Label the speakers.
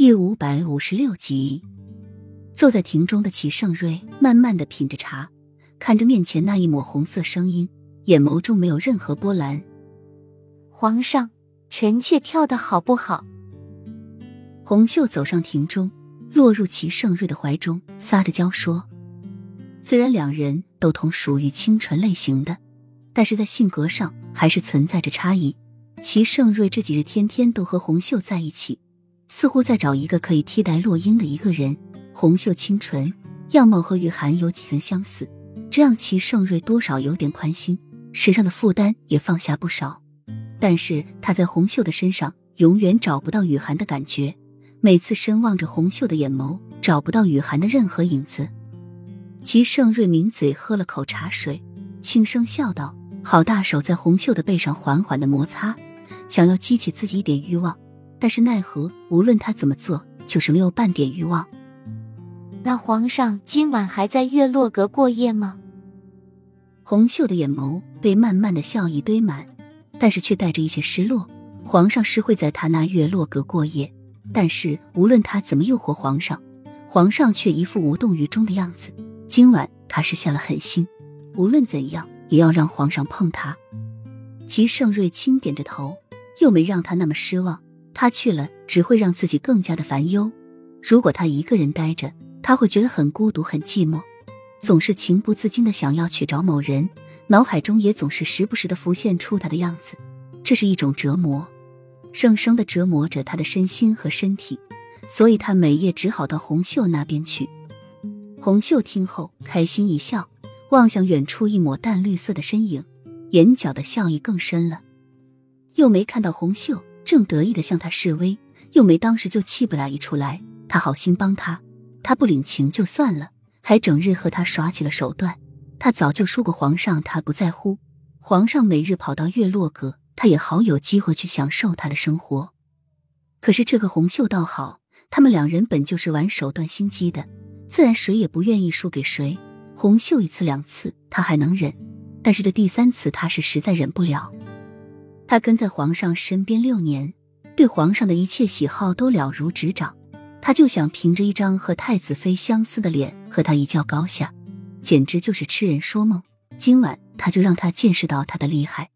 Speaker 1: 第五百五十六集，坐在庭中的齐盛瑞慢慢的品着茶，看着面前那一抹红色声音，眼眸中没有任何波澜。
Speaker 2: 皇上，臣妾跳的好不好？
Speaker 1: 红袖走上庭中，落入齐盛瑞的怀中，撒着娇说：“虽然两人都同属于清纯类型的，但是在性格上还是存在着差异。齐盛瑞这几日天天都和红袖在一起。”似乎在找一个可以替代洛英的一个人。红袖清纯，样貌和雨涵有几分相似，这让齐盛瑞多少有点宽心，身上的负担也放下不少。但是他在红袖的身上永远找不到雨涵的感觉，每次深望着红袖的眼眸，找不到雨涵的任何影子。齐盛瑞抿嘴喝了口茶水，轻声笑道：“好大手在红袖的背上缓缓的摩擦，想要激起自己一点欲望。”但是奈何，无论他怎么做，就是没有半点欲望。
Speaker 2: 那皇上今晚还在月落阁过夜吗？
Speaker 1: 红袖的眼眸被慢慢的笑意堆满，但是却带着一些失落。皇上是会在他那月落阁过夜，但是无论他怎么诱惑皇上，皇上却一副无动于衷的样子。今晚他是下了狠心，无论怎样也要让皇上碰他。齐盛瑞轻点着头，又没让他那么失望。他去了，只会让自己更加的烦忧。如果他一个人待着，他会觉得很孤独、很寂寞，总是情不自禁的想要去找某人，脑海中也总是时不时的浮现出他的样子。这是一种折磨，生生的折磨着他的身心和身体。所以他每夜只好到红袖那边去。红袖听后开心一笑，望向远处一抹淡绿色的身影，眼角的笑意更深了。又没看到红袖。正得意的向他示威，又没当时就气不打一处来。他好心帮他，他不领情就算了，还整日和他耍起了手段。他早就说过皇上，他不在乎。皇上每日跑到月落阁，他也好有机会去享受他的生活。可是这个红袖倒好，他们两人本就是玩手段心机的，自然谁也不愿意输给谁。红袖一次两次他还能忍，但是这第三次他是实在忍不了。他跟在皇上身边六年，对皇上的一切喜好都了如指掌。他就想凭着一张和太子妃相似的脸和他一较高下，简直就是痴人说梦。今晚他就让他见识到他的厉害。